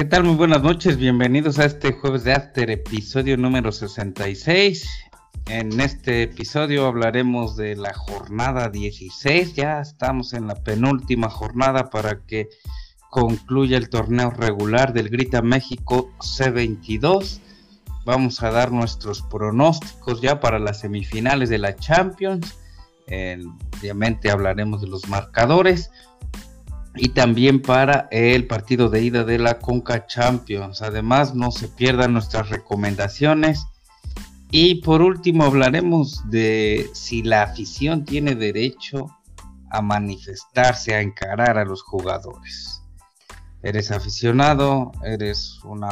¿Qué tal? Muy buenas noches, bienvenidos a este jueves de After, episodio número 66. En este episodio hablaremos de la jornada 16, ya estamos en la penúltima jornada para que concluya el torneo regular del Grita México C22. Vamos a dar nuestros pronósticos ya para las semifinales de la Champions. obviamente hablaremos de los marcadores y también para el partido de ida de la Conca Champions. Además, no se pierdan nuestras recomendaciones. Y por último, hablaremos de si la afición tiene derecho a manifestarse, a encarar a los jugadores. Eres aficionado, eres una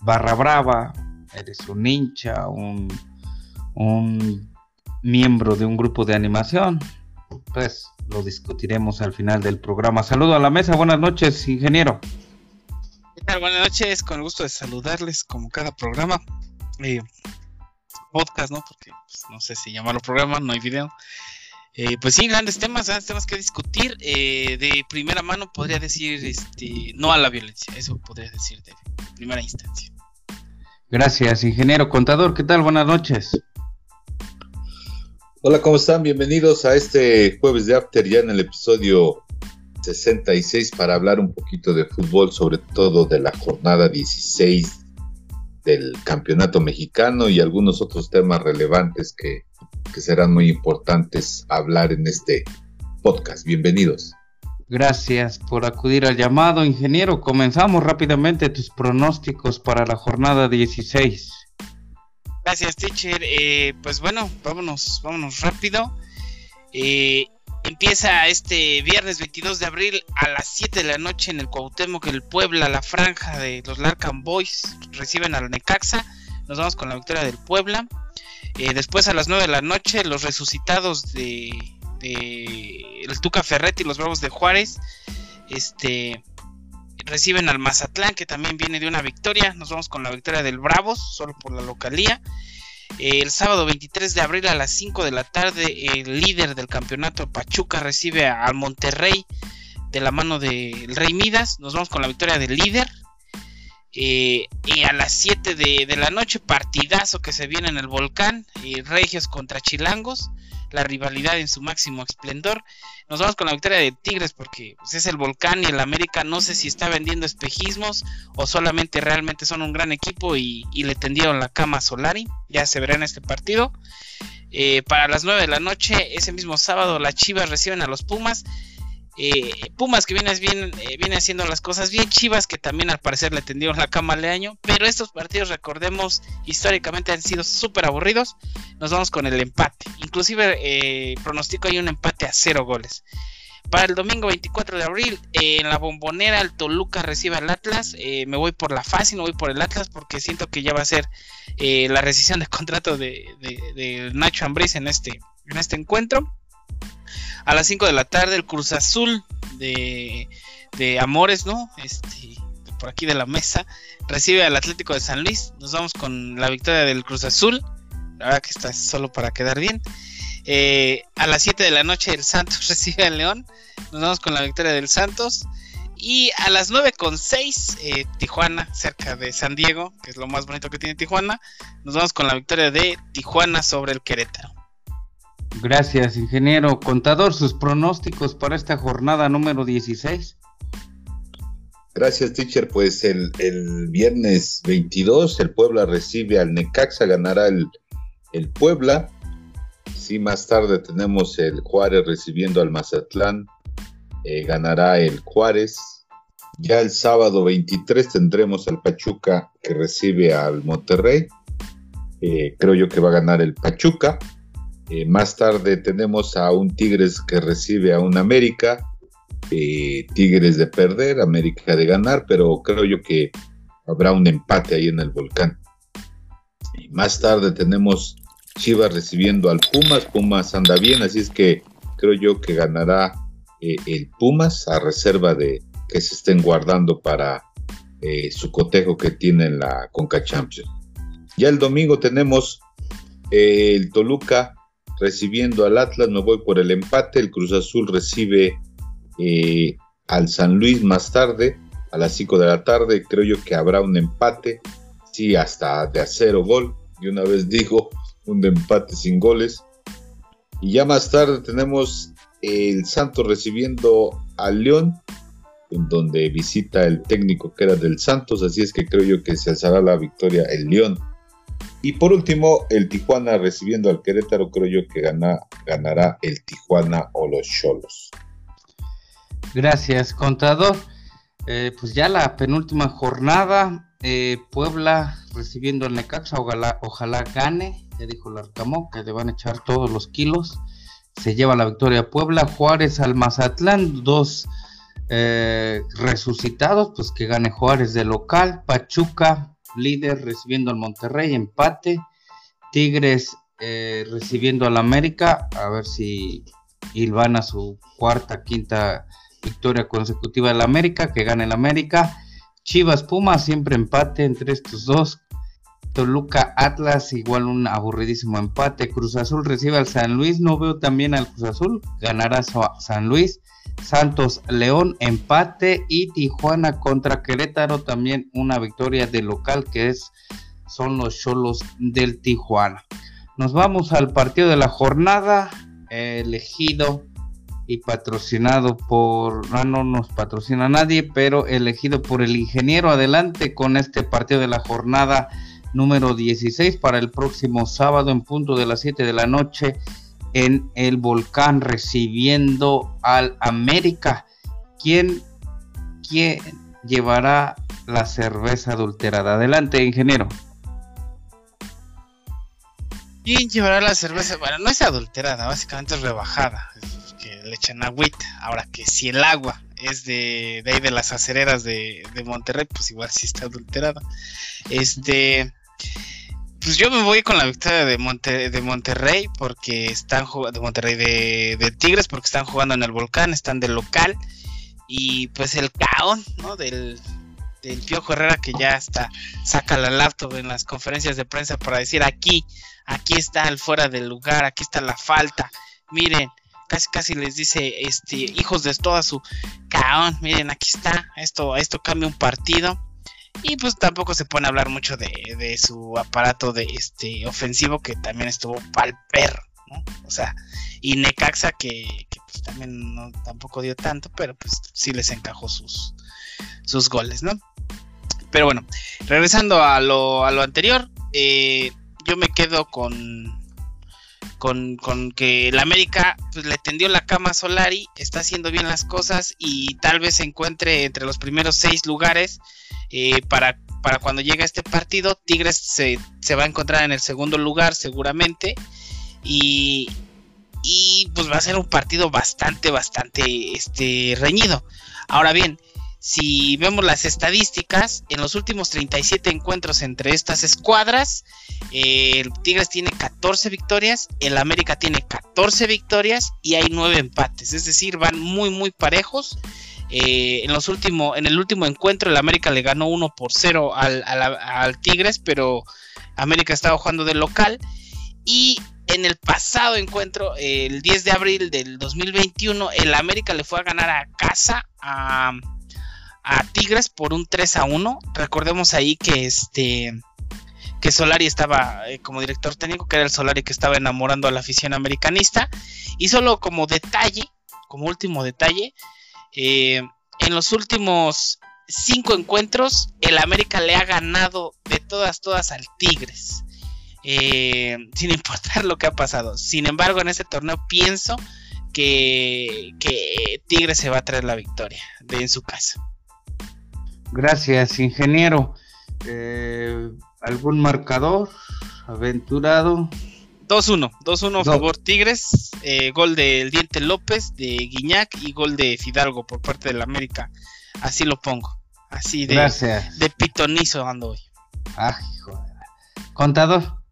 barra brava, eres un hincha, un, un miembro de un grupo de animación. Pues lo discutiremos al final del programa. Saludo a la mesa, buenas noches, ingeniero. ¿Qué tal? Buenas noches, con el gusto de saludarles como cada programa. Eh, podcast, ¿no? Porque pues, no sé si llamarlo programa, no hay video. Eh, pues sí, grandes temas, grandes temas que discutir. Eh, de primera mano podría decir este, no a la violencia, eso podría decir de primera instancia. Gracias, ingeniero contador, ¿qué tal? Buenas noches. Hola, ¿cómo están? Bienvenidos a este jueves de After, ya en el episodio 66 para hablar un poquito de fútbol, sobre todo de la jornada 16 del campeonato mexicano y algunos otros temas relevantes que, que serán muy importantes hablar en este podcast. Bienvenidos. Gracias por acudir al llamado, ingeniero. Comenzamos rápidamente tus pronósticos para la jornada 16. Gracias, teacher. Eh, pues bueno, vámonos, vámonos rápido. Eh, empieza este viernes 22 de abril a las 7 de la noche en el Cuauhtémoc, el Puebla, la franja de los Larcan Boys reciben al Necaxa. Nos vamos con la victoria del Puebla. Eh, después a las 9 de la noche los resucitados de, de el Tuca Ferretti y los Bravos de Juárez. Este reciben al Mazatlán, que también viene de una victoria. Nos vamos con la victoria del Bravos, solo por la localía. el sábado 23 de abril a las 5 de la tarde, el líder del campeonato Pachuca recibe al Monterrey de la mano del Rey Midas. Nos vamos con la victoria del líder. Eh, y a las 7 de, la noche, partidazo que se viene en el volcán. Eh, Regios contra Chilangos la rivalidad en su máximo esplendor. Nos vamos con la victoria de Tigres porque pues, es el volcán y el América no sé si está vendiendo espejismos o solamente realmente son un gran equipo y, le tendieron la cama a Solari. Ya se verá en este partido. Eh, para las 9 de la noche, ese mismo sábado, las Chivas reciben a los Pumas. Eh, Pumas que eh, viene haciendo las cosas bien, Chivas que también al parecer le tendieron la cama al año, pero estos partidos recordemos históricamente han sido súper aburridos, nos vamos con el empate, inclusive eh, pronostico hay un empate a cero goles. Para el domingo 24 de abril, en la bombonera el Toluca recibe al Atlas. me voy por la fácil, no voy por el Atlas porque siento que ya va a ser la rescisión de contrato de, de Nacho Ambriz en este, en este encuentro. A las 5 de la tarde, el Cruz Azul de, Amores, ¿no? Este, por aquí de la mesa, recibe al Atlético de San Luis. Nos vamos con la victoria del Cruz Azul. La verdad que está solo para quedar bien. Eh, a las 7 de la noche, el Santos recibe al León. Nos vamos con la victoria del Santos. Y a las 9 con 6, eh, Tijuana, cerca de San Diego, que es lo más bonito que tiene Tijuana. Nos vamos con la victoria de Tijuana sobre el Querétaro. Gracias, ingeniero. Contador, sus pronósticos para esta jornada número 16. Gracias, teacher. Pues el, viernes 22 el Puebla recibe al Necaxa, ganará el, el Puebla. Sí, más tarde tenemos el Juárez recibiendo al Mazatlán, eh, ganará el Juárez. Ya el sábado 23 tendremos al Pachuca que recibe al Monterrey. Eh, creo yo que va a ganar el Pachuca. Eh, más tarde tenemos a un Tigres que recibe a un América. Eh, Tigres de perder, América de ganar, pero creo yo que habrá un empate ahí en el volcán. Y más tarde tenemos Chivas recibiendo al Pumas. Pumas anda bien, así es que creo yo que ganará eh, el Pumas a reserva de que se estén guardando para su cotejo que tiene en la Conca Champions. Ya el domingo tenemos el Toluca recibiendo al Atlas, me voy por el empate, el Cruz Azul recibe eh, al San Luis más tarde, a las 5 de la tarde. Creo yo que habrá un empate, sí, hasta de a cero gol. Y una vez digo, un empate sin goles. Y ya más tarde tenemos el Santos recibiendo al León, en donde visita el técnico que era del Santos, así es que creo yo que se alzará la victoria el León. Y por último, el Tijuana recibiendo al Querétaro, creo yo que gana, ganará el Tijuana o los Cholos. Gracias, contador. Eh, pues ya la penúltima jornada, eh, Puebla recibiendo al Necaxa, ojalá, ojalá gane, ya dijo el Arcamón, que le van a echar todos los kilos. Se lleva la victoria Puebla, Juárez al Mazatlán, dos eh, resucitados, pues que gane Juárez de local, Pachuca líder recibiendo al Monterrey, empate, Tigres eh, recibiendo al América, a ver si a su cuarta, quinta victoria consecutiva del América, que gane el América, Chivas Pumas, siempre empate entre estos dos, Toluca Atlas, igual un aburridísimo empate. Cruz Azul recibe al San Luis. No veo también al Cruz Azul. Ganará San Luis. Santos León empate y Tijuana contra Querétaro también una victoria de local que es son los Cholos del Tijuana. Nos vamos al partido de la jornada elegido y patrocinado por ah, no nos patrocina nadie, pero elegido por el ingeniero adelante con este partido de la jornada número 16 para el próximo sábado en punto de las 7 de la noche en el volcán recibiendo al América. ¿Quién, quién llevará la cerveza adulterada? Adelante, ingeniero. ¿Quién llevará la cerveza? Bueno, no es adulterada, básicamente es rebajada. le echan agüita. Ahora que si el agua es de, de ahí de las acereras de, de Monterrey, pues igual sí está adulterada. Este pues yo me voy con la victoria de, Monterrey porque están de Monterrey de, Tigres porque están jugando en el volcán, están de local y pues el caón. Del, del Piojo Herrera que ya está saca la laptop en las conferencias de prensa para decir aquí, aquí está el fuera del lugar, aquí está la falta. Miren, casi casi les dice este hijos de toda su caón, miren, aquí está, esto esto cambia un partido y pues tampoco se pone a hablar mucho de, su aparato de este ofensivo que también estuvo pal perro, ¿no? O sea, y Necaxa que, pues también tampoco dio tanto, pero pues sí les encajó sus, sus goles, ¿no? Pero bueno, regresando a lo, a lo anterior, eh, yo me quedo con, con, con, que el América pues, le tendió la cama a Solari, está haciendo bien las cosas y tal vez se encuentre entre los primeros seis lugares eh, para, para cuando llegue este partido. Tigres se, va a encontrar en el segundo lugar seguramente y, y pues va a ser un partido bastante, bastante este, reñido. Ahora bien, si vemos las estadísticas, en los últimos 37 encuentros entre estas escuadras, eh, el Tigres tiene 14 victorias, el América tiene 14 victorias y hay 9 empates. Es decir, van muy, muy parejos. Eh, en, los últimos, en el último encuentro, el América le ganó 1 por 0 al, Tigres, pero América estaba jugando de local. Y en el pasado encuentro, el 10 de abril del 2021, el América le fue a ganar a casa a a Tigres por un 3 a 1. Recordemos ahí que este que Solari estaba eh, como director técnico, que era el Solari que estaba enamorando a la afición americanista. Y solo como detalle, como último detalle, eh, en los últimos cinco encuentros, el América le ha ganado de todas, todas al Tigres. Eh, sin importar lo que ha pasado. Sin embargo, en este torneo pienso que, que Tigres se va a traer la victoria de en su casa. Gracias, ingeniero. Eh, ¿Algún marcador aventurado? 2-1, 2-1 a favor Tigres, eh, gol del Diente López, de Guiñac y gol de Fidalgo por parte del América. Así lo pongo, así de, de pitonizo ando hoy. Ah, Contador,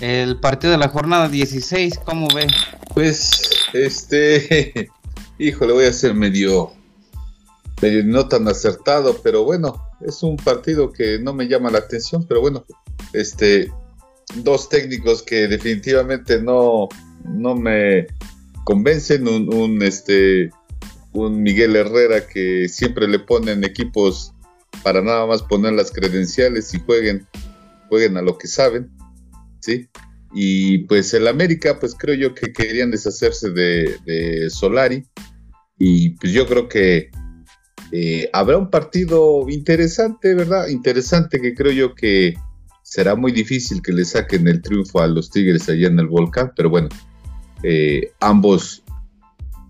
el partido de la jornada 16, ¿cómo ve? Pues, este, hijo, le voy a hacer medio medio no tan acertado, pero bueno, es un partido que no me llama la atención, pero bueno, este, dos técnicos que definitivamente no, no me convencen, un, este, un Miguel Herrera que siempre le ponen equipos para nada más poner las credenciales y jueguen, jueguen a lo que saben, ¿sí? Y pues el América, pues creo yo que querían deshacerse de, Solari. Y pues yo creo que eh, habrá un partido interesante, ¿verdad? Interesante que creo yo que será muy difícil que le saquen el triunfo a los Tigres allá en el Volcán, pero bueno, eh, ambos,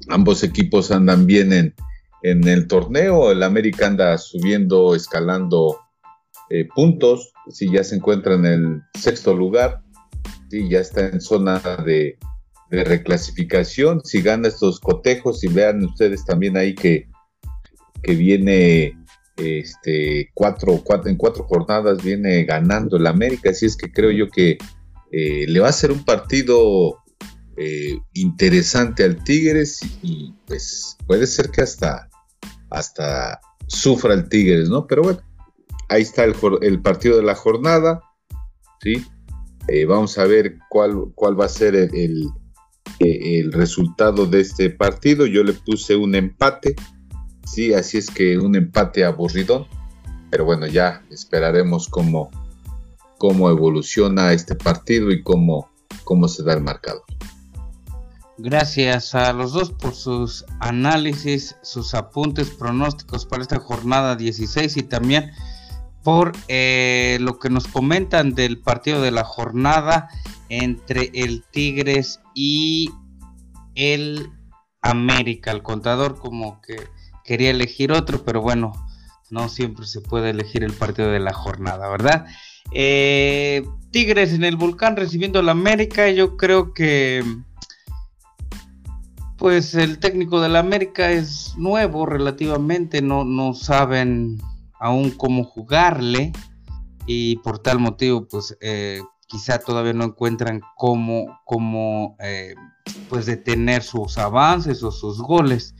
ambos equipos andan bien en, en el torneo, el América anda subiendo, escalando eh, puntos, si ya se encuentra en el sexto lugar, si ya está en zona de, reclasificación, si gana estos cotejos, y vean ustedes también ahí que, que viene este, cuatro, en cuatro jornadas viene ganando el América, así es que creo yo que eh, le va a ser un partido eh, interesante al Tigres y, pues puede ser que hasta, hasta sufra el Tigres, ¿no? Pero bueno, ahí está el, partido de la jornada, ¿sí? Eh, vamos a ver cuál, cuál va a ser el, el, resultado de este partido. Yo le puse un empate, ¿sí? Así es que un empate aburrido, pero bueno, ya esperaremos cómo, cómo evoluciona este partido y cómo, cómo se da el marcador. Gracias a los dos por sus análisis, sus apuntes, pronósticos para esta jornada 16 y también por eh, lo que nos comentan del partido de la jornada entre el Tigres y el América. El contador como que quería elegir otro, pero bueno, no siempre se puede elegir el partido de la jornada, ¿verdad? Eh, Tigres en el volcán recibiendo al América, yo creo que pues el técnico de la América es nuevo relativamente, no, no saben aún cómo jugarle y por tal motivo pues eh, quizá todavía no encuentran cómo, cómo eh, pues detener sus avances o sus goles.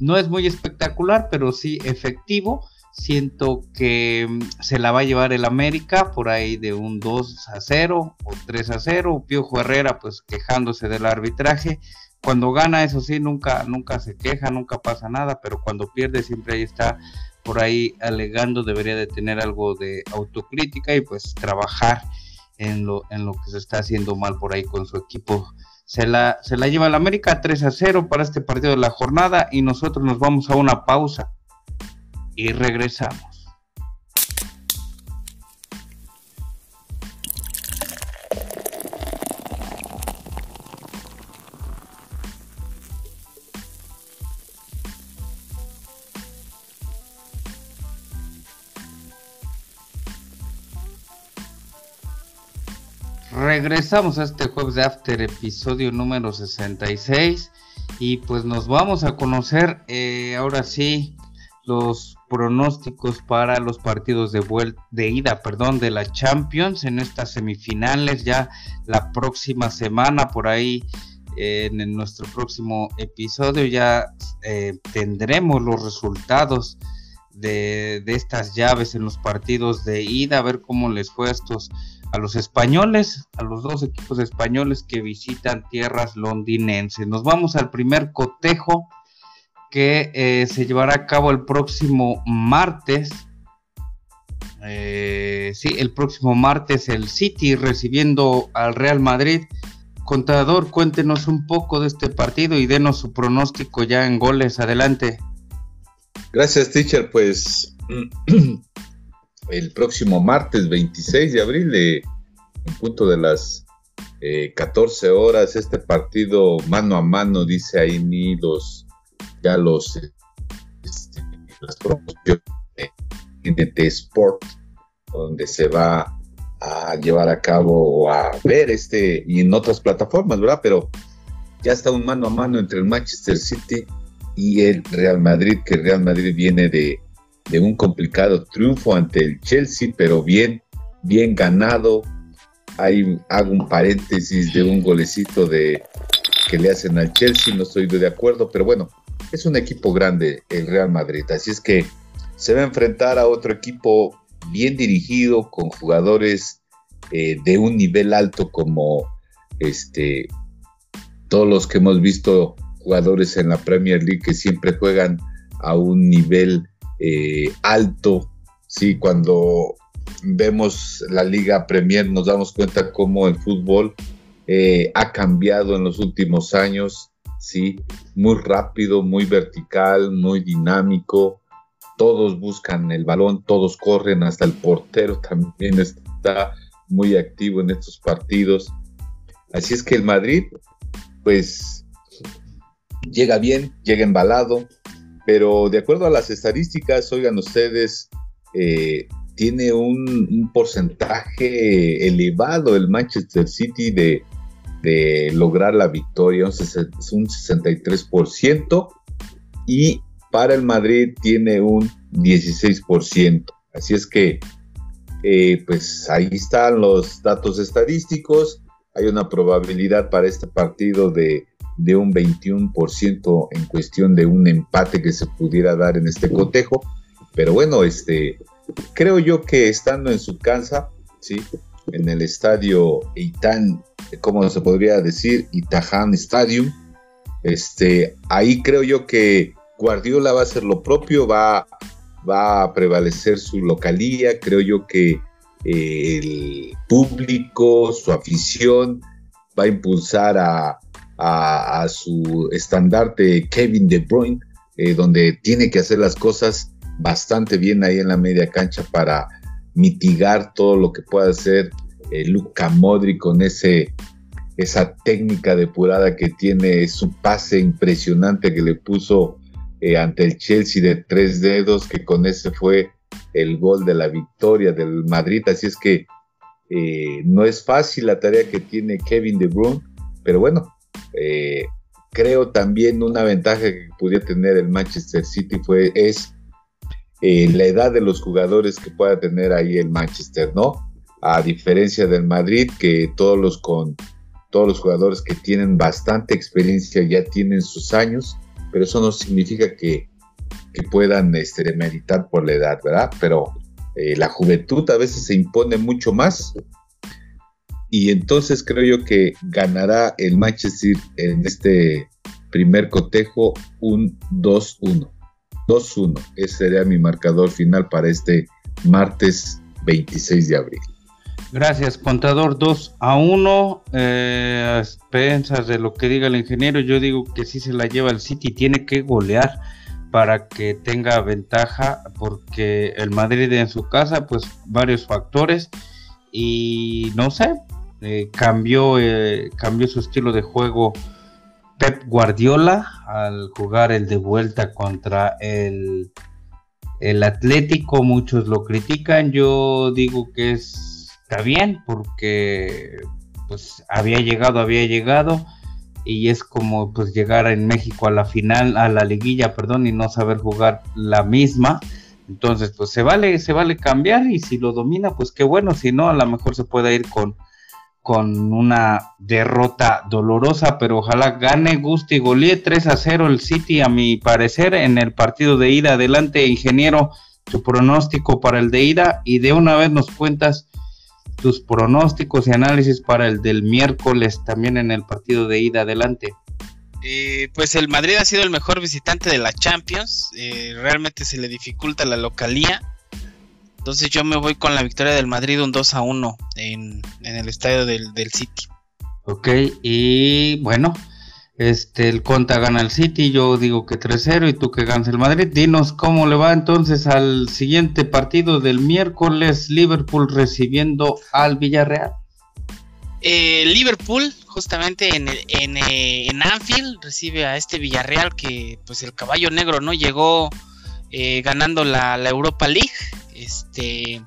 No es muy espectacular, pero sí efectivo. Siento que mm, se la va a llevar el América por ahí de un 2 a 0 o 3 a 0. Piojo Herrera pues quejándose del arbitraje cuando gana, eso sí, nunca, nunca se queja, nunca pasa nada, pero cuando pierde siempre ahí está por ahí alegando, debería de tener algo de autocrítica y pues trabajar en lo, en lo que se está haciendo mal por ahí con su equipo. Se la, se la lleva el América 3 a 0 para este partido de la jornada y nosotros nos vamos a una pausa y regresamos. Regresamos a este jueves de After, episodio número 66. Y pues nos vamos a conocer eh, ahora sí los pronósticos para los partidos de vuelta de ida, perdón, de la Champions en estas semifinales ya la próxima semana por ahí en, nuestro próximo episodio ya eh, tendremos los resultados de, estas llaves en los partidos de ida, a ver cómo les fue a estos a los españoles, a los dos equipos españoles que visitan tierras londinenses. Nos vamos al primer cotejo que eh, se llevará a cabo el próximo martes. Eh, sí, el próximo martes el City recibiendo al Real Madrid. Contador, cuéntenos un poco de este partido y denos su pronóstico ya en goles. Adelante. Gracias, teacher. Pues el próximo martes 26 de abril, en punto de las 14 eh, horas, este partido mano a mano, dice ahí ni los, ya los, este, las promociones de Sport, donde se va a llevar a cabo o a ver este y en otras plataformas, ¿verdad? Pero ya está un mano a mano entre el Manchester City y el Real Madrid, que el Real Madrid viene de de un complicado triunfo ante el Chelsea, pero bien, bien ganado. Ahí hago un paréntesis de un golecito de que le hacen al Chelsea, no estoy de acuerdo, pero bueno, es un equipo grande el Real Madrid, así es que se va a enfrentar a otro equipo bien dirigido, con jugadores eh, de un nivel alto como este todos los que hemos visto jugadores en la Premier League que siempre juegan a un nivel eh, alto Sí, cuando vemos la Liga Premier nos damos cuenta cómo el fútbol eh, ha cambiado en los últimos años, sí, muy rápido, muy vertical, muy dinámico. Todos buscan el balón, todos corren, hasta el portero también está muy activo en estos partidos. Así es que el Madrid, pues, llega bien, llega embalado, pero de acuerdo a las estadísticas, oigan ustedes, eh, tiene un, porcentaje elevado el Manchester City de, lograr la victoria, es un 63%, y para el Madrid tiene un 16%. Así es que, eh, pues ahí están los datos estadísticos. Hay una probabilidad para este partido de, de un 21% en cuestión de un empate que se pudiera dar en este cotejo. Pero bueno, este, creo yo que estando en su casa, ¿sí? en el estadio Itán, ¿cómo se podría decir? Itahan Stadium, este, ahí creo yo que Guardiola va a hacer lo propio, va, va a prevalecer su localía, creo yo que eh, el público, su afición, va a impulsar a, su estandarte Kevin De Bruyne, eh, donde tiene que hacer las cosas bastante bien ahí en la media cancha para mitigar todo lo que pueda hacer eh, Luca Modri con ese, esa técnica depurada que tiene, su pase impresionante que le puso eh, ante el Chelsea de tres dedos, que con ese fue el gol de la victoria del Madrid. Así es que no es fácil la tarea que tiene Kevin De Bruyne, pero bueno, creo también una ventaja que pudiera tener el Manchester City fue es eh, la edad de los jugadores que pueda tener ahí el Manchester, ¿no? A diferencia del Madrid, que todos los con todos los jugadores que tienen bastante experiencia ya tienen sus años, pero eso no significa que, puedan este, meditar por la edad, ¿verdad? Pero eh, la juventud a veces se impone mucho más. Y entonces creo yo que ganará el Manchester en este primer cotejo un 2-1. 2-1. Ese sería mi marcador final para este martes 26 de abril. Gracias, contador 2 a 1. Eh, pensas de lo que diga el ingeniero. Yo digo que si se la lleva el City, tiene que golear para que tenga ventaja, porque el Madrid en su casa, pues varios factores. Y no sé, eh, cambió, eh, cambió su estilo de juego Pep Guardiola al jugar el de vuelta contra el, el Atlético. Muchos lo critican. Yo digo que está bien porque pues había llegado, había llegado y es como pues llegar en México a la final, a la liguilla, perdón, y no saber jugar la misma. Entonces, pues se vale, se vale cambiar y si lo domina, pues qué bueno, si no, a lo mejor se puede ir con con una derrota dolorosa, pero ojalá gane, guste y golee 3 a 0 el City, a mi parecer, en el partido de ida. Adelante, ingeniero, tu pronóstico para el de ida y de una vez nos cuentas tus pronósticos y análisis para el del miércoles también en el partido de ida. Adelante. Eh, pues el Madrid ha sido el mejor visitante de la Champions, eh, realmente se le dificulta la localía entonces yo me voy con la victoria del Madrid un 2 a 1 en, el estadio del, City. Ok, y bueno, este el Conta gana el City, yo digo que 3-0 y tú que ganas el Madrid. Dinos cómo le va entonces al siguiente partido del miércoles, Liverpool recibiendo al Villarreal. Eh, Liverpool, justamente en, en, eh, en, Anfield, recibe a este Villarreal que, pues, el caballo negro no llegó eh, ganando la, la, Europa League este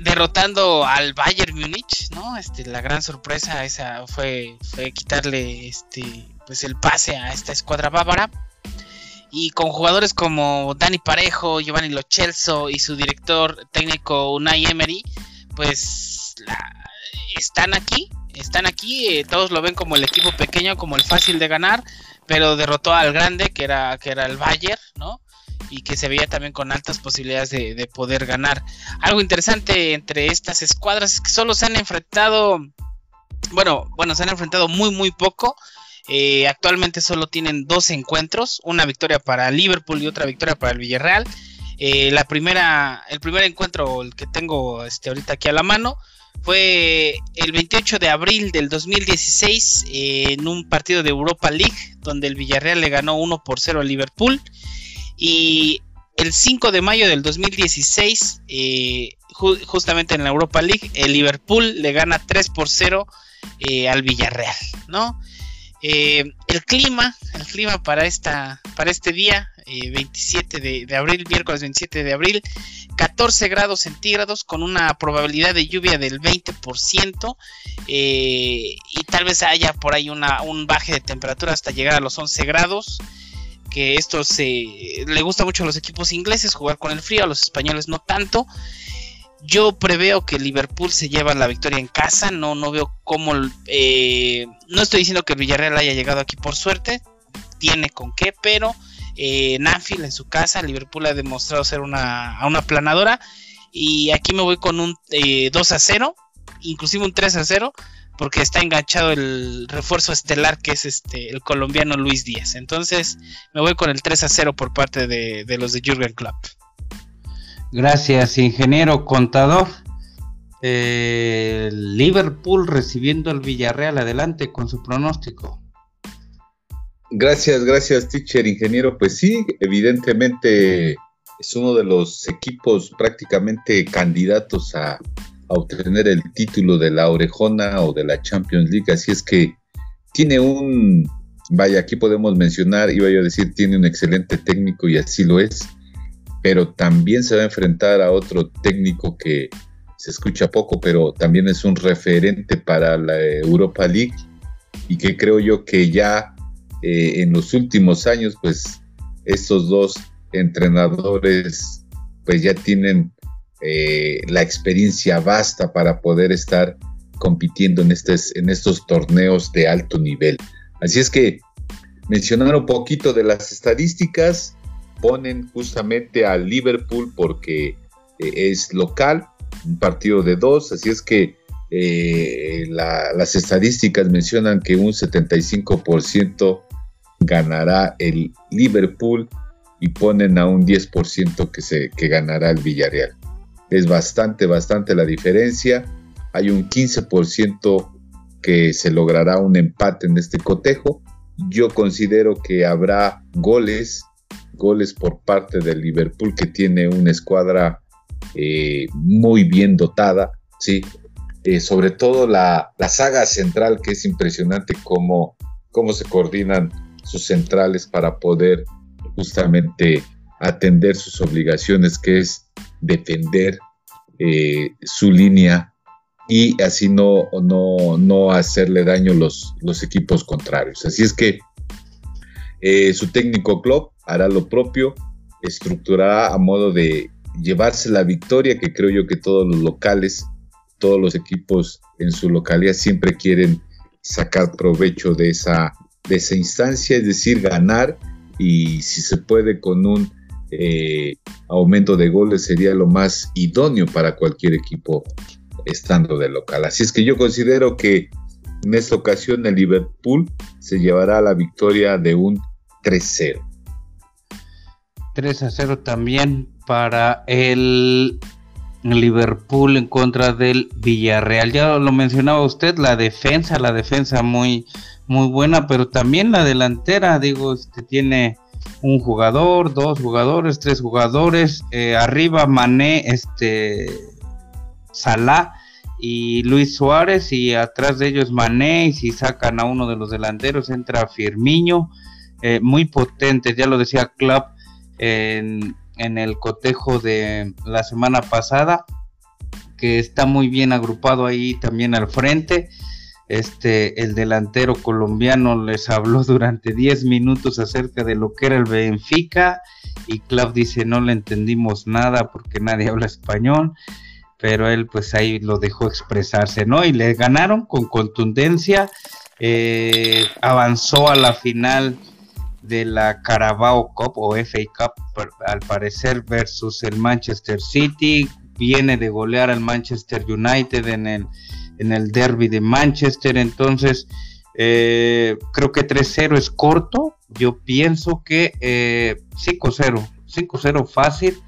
derrotando al Bayern Múnich, ¿no? Este, la gran sorpresa esa fue, fue quitarle este, pues el pase a esta escuadra bávara. Y con jugadores como Dani Parejo, Giovanni Lochelso y su director técnico Unai Emery, pues están aquí, están aquí, eh, todos lo ven como el equipo pequeño, como el fácil de ganar, pero derrotó al grande, que era, que era el Bayern, ¿no? Y que se veía también con altas posibilidades de, poder ganar. Algo interesante entre estas escuadras es que solo se han enfrentado, bueno, bueno, se han enfrentado muy, muy poco. Eh, actualmente solo tienen dos encuentros, una victoria para Liverpool y otra victoria para el Villarreal. Eh, la primera, el primer encuentro, el que tengo este, ahorita aquí a la mano, fue el 28 de abril del 2016 eh, en un partido de Europa League donde el Villarreal le ganó 1 por 0 al Liverpool y el 5 de mayo del 2016 eh, justamente en la Europa League el Liverpool le gana 3 por 0 eh, al Villarreal, ¿no? el clima, el clima para esta, para este día, 27 de, abril, miércoles 27 de abril, 14 grados centígrados con una probabilidad de lluvia del 20% eh, y tal vez haya por ahí una, un baje de temperatura hasta llegar a los 11 grados que esto se le gusta mucho a los equipos ingleses jugar con el frío a los españoles no tanto yo preveo que Liverpool se lleva la victoria en casa no no veo cómo eh, no estoy diciendo que Villarreal haya llegado aquí por suerte tiene con qué pero eh, Nanfield en su casa. Liverpool ha demostrado ser una, una planadora. Y aquí me voy con un 2 eh, a 0, inclusive un 3 a 0, porque está enganchado el refuerzo estelar que es este el colombiano Luis Díaz. Entonces me voy con el 3 a 0 por parte de, los de Jürgen Klopp. Gracias, ingeniero contador. Eh, Liverpool recibiendo al Villarreal. Adelante con su pronóstico. Gracias, gracias, teacher, ingeniero. Pues sí, evidentemente es uno de los equipos prácticamente candidatos a, obtener el título de la Orejona o de la Champions League. Así es que tiene un, vaya, aquí podemos mencionar, iba yo a decir, tiene un excelente técnico y así lo es, pero también se va a enfrentar a otro técnico que se escucha poco, pero también es un referente para la Europa League y que creo yo que ya eh, en los últimos años, pues estos dos entrenadores pues ya tienen eh, la experiencia basta para poder estar compitiendo en, estos torneos de alto nivel. Así es que mencionar un poquito de las estadísticas, ponen justamente al Liverpool porque eh, es local, un partido de dos, así es que las estadísticas mencionan que un 75% ganará el Liverpool y ponen a un 10% que, se, que ganará el Villarreal. Es bastante, bastante la diferencia. Hay un 15% que se logrará un empate en este cotejo. Yo considero que habrá goles, goles por parte del Liverpool que tiene una escuadra eh, muy bien dotada, ¿sí? Eh, sobre todo la, saga central que es impresionante cómo, cómo se coordinan sus centrales para poder justamente atender sus obligaciones, que es defender eh, su línea y así no, no, no hacerle daño los, los equipos contrarios. Así es que eh, su técnico club hará lo propio, estructurará a modo de llevarse la victoria, que creo yo que todos los locales, todos los equipos en su localidad siempre quieren sacar provecho de esa de esa instancia, es decir, ganar y si se puede con un eh, aumento de goles sería lo más idóneo para cualquier equipo estando de local. Así es que yo considero que en esta ocasión el Liverpool se llevará la victoria de un 3-0. 3 0 también para el Liverpool en contra del Villarreal. Ya lo mencionaba usted, la defensa, la defensa muy muy buena, pero también la delantera, digo, este tiene un jugador, dos jugadores, tres jugadores, eh, arriba Mané, este Salah y Luis Suárez y atrás de ellos Mané y si sacan a uno de los delanteros entra Firmiño, eh, muy potentes, ya lo decía Club en, en el cotejo de la semana pasada, que está muy bien agrupado ahí también al frente este, el delantero colombiano les habló durante 10 minutos acerca de lo que era el Benfica y Clav dice no le entendimos nada porque nadie habla español, pero él pues ahí lo dejó expresarse, ¿no? Y le ganaron con contundencia, eh, avanzó a la final de la Carabao Cup o FA Cup al parecer versus el Manchester City, viene de golear al Manchester United en el en el derby de Manchester. Entonces, eh, creo que 3-0 es corto. Yo pienso que 5-0, eh, 5-0 fácil.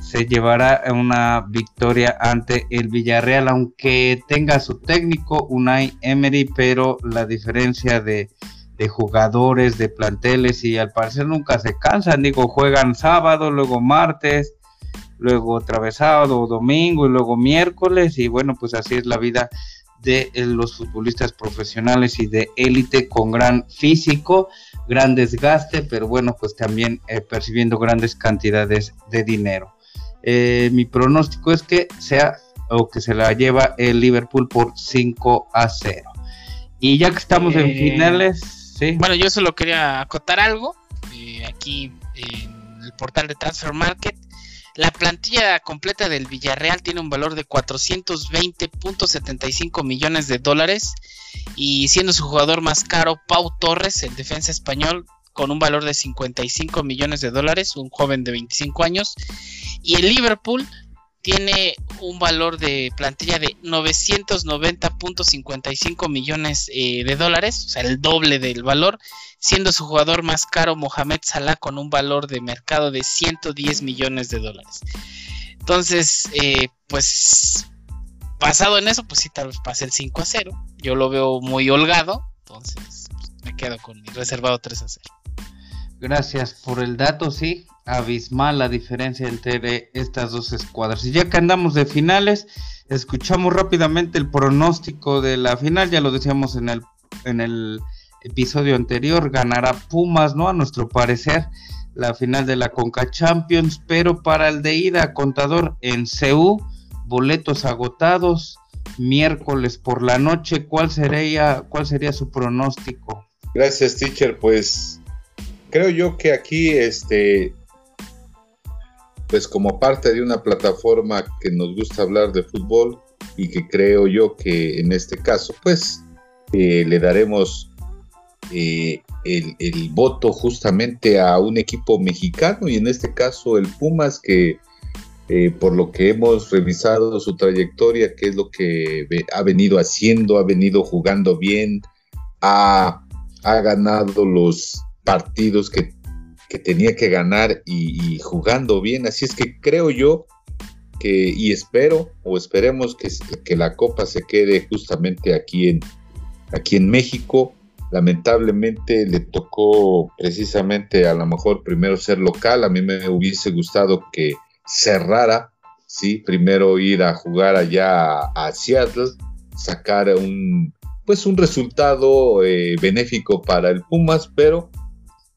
se llevará una victoria ante el Villarreal, aunque tenga su técnico Unai Emery, pero la diferencia de, de jugadores, de planteles y al parecer nunca se cansan, digo, juegan sábado, luego martes, luego otra vez sábado, domingo y luego miércoles y bueno, pues así es la vida de eh, los futbolistas profesionales y de élite con gran físico, gran desgaste, pero bueno, pues también eh, percibiendo grandes cantidades de dinero. Eh, mi pronóstico es que sea o que se la lleva el Liverpool por 5 a 0. Y ya que estamos en finales, sí. Bueno, yo solo quería acotar algo. aquí en el portal de Transfer Market la plantilla completa del Villarreal tiene un valor de 420.75 millones de dólares y siendo su jugador más caro Pau Torres, el defensa español, con un valor de 55 millones de dólares, un joven de 25 años. Y el Liverpool tiene un valor de plantilla de 990.55 millones eh, de dólares, o sea, el doble del valor, siendo su jugador más caro Mohamed Salah con un valor de mercado de 110 millones de dólares. Entonces, eh, pues, basado en eso, pues sí, tal vez pase el 5 a 0. Yo lo veo muy holgado, entonces pues, me quedo con mi reservado 3 a 0. Gracias por el dato, sí, abismal la diferencia entre estas dos escuadras. Y ya que andamos de finales, escuchamos rápidamente el pronóstico de la final, ya lo decíamos en el, en el episodio anterior, ganará Pumas, ¿no? A nuestro parecer, la final de la Conca Champions, pero para el de ida, contador en CU, boletos agotados, miércoles por la noche, ¿cuál sería, cuál sería su pronóstico? Gracias, teacher, pues creo yo que aquí, este, pues como parte de una plataforma que nos gusta hablar de fútbol y que creo yo que en este caso, pues eh, le daremos eh, el, voto justamente a un equipo mexicano y en este caso el Pumas que eh, por lo que hemos revisado su trayectoria, qué es lo que ha venido haciendo, ha venido jugando bien, ha, ganado los partidos que, tenía que ganar y, jugando bien. Así es que creo yo que, y espero, o esperemos que, que la copa se quede justamente aquí en, aquí en México Lamentablemente le tocó precisamente a lo mejor primero ser local. A mí me hubiese gustado que cerrara, ¿sí? Primero ir a jugar allá a, Seattle, sacar un, pues un resultado eh, benéfico para el Pumas, pero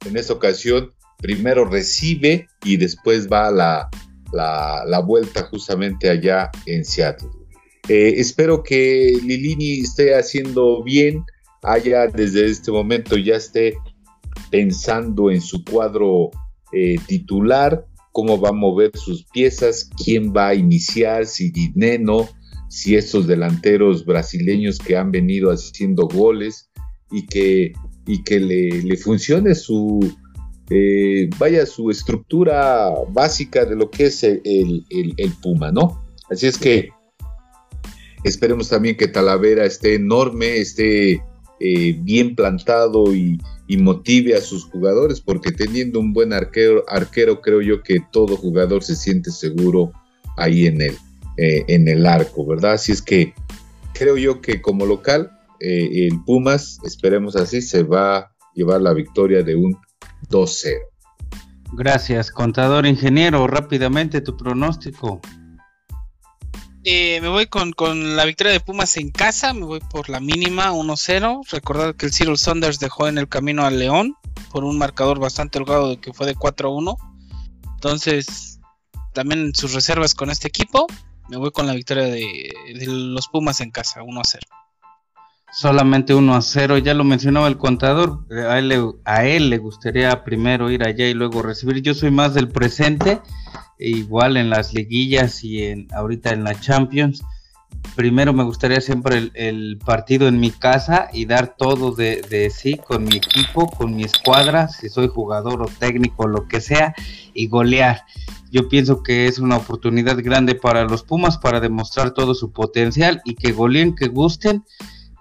en esta ocasión primero recibe y después va la, la, vuelta justamente allá en Seattle. Eh, espero que Lilini esté haciendo bien haya desde este momento ya esté pensando en su cuadro eh, titular, cómo va a mover sus piezas, quién va a iniciar, si Dineno, si estos delanteros brasileños que han venido haciendo goles y que, y que le, funcione su, eh, vaya, su estructura básica de lo que es el, el Puma, ¿no? Así es que esperemos también que Talavera esté enorme, esté eh, bien plantado y, motive a sus jugadores, porque teniendo un buen arquero, arquero creo yo que todo jugador se siente seguro ahí en el, eh, en el arco, ¿verdad? Así es que creo yo que como local, eh, el Pumas, esperemos así, se va a llevar la victoria de un 2-0. Gracias, contador ingeniero. Rápidamente tu pronóstico. Eh, me voy con, la victoria de Pumas en casa, me voy por la mínima 1-0. Recordad que el Cyril Saunders dejó en el camino al León por un marcador bastante holgado que fue de 4-1. Entonces, también sus reservas con este equipo, me voy con la victoria de, los Pumas en casa, 1-0. Solamente 1 0, ya lo mencionaba el contador, a a él le gustaría primero ir allá y luego recibir. Yo soy más del presente igual en las liguillas y en ahorita en la Champions. Primero me gustaría siempre el, partido en mi casa y dar todo de, sí con mi equipo, con mi escuadra, si soy jugador o técnico, lo que sea, y golear. Yo pienso que es una oportunidad grande para los Pumas para demostrar todo su potencial y que goleen, que gusten.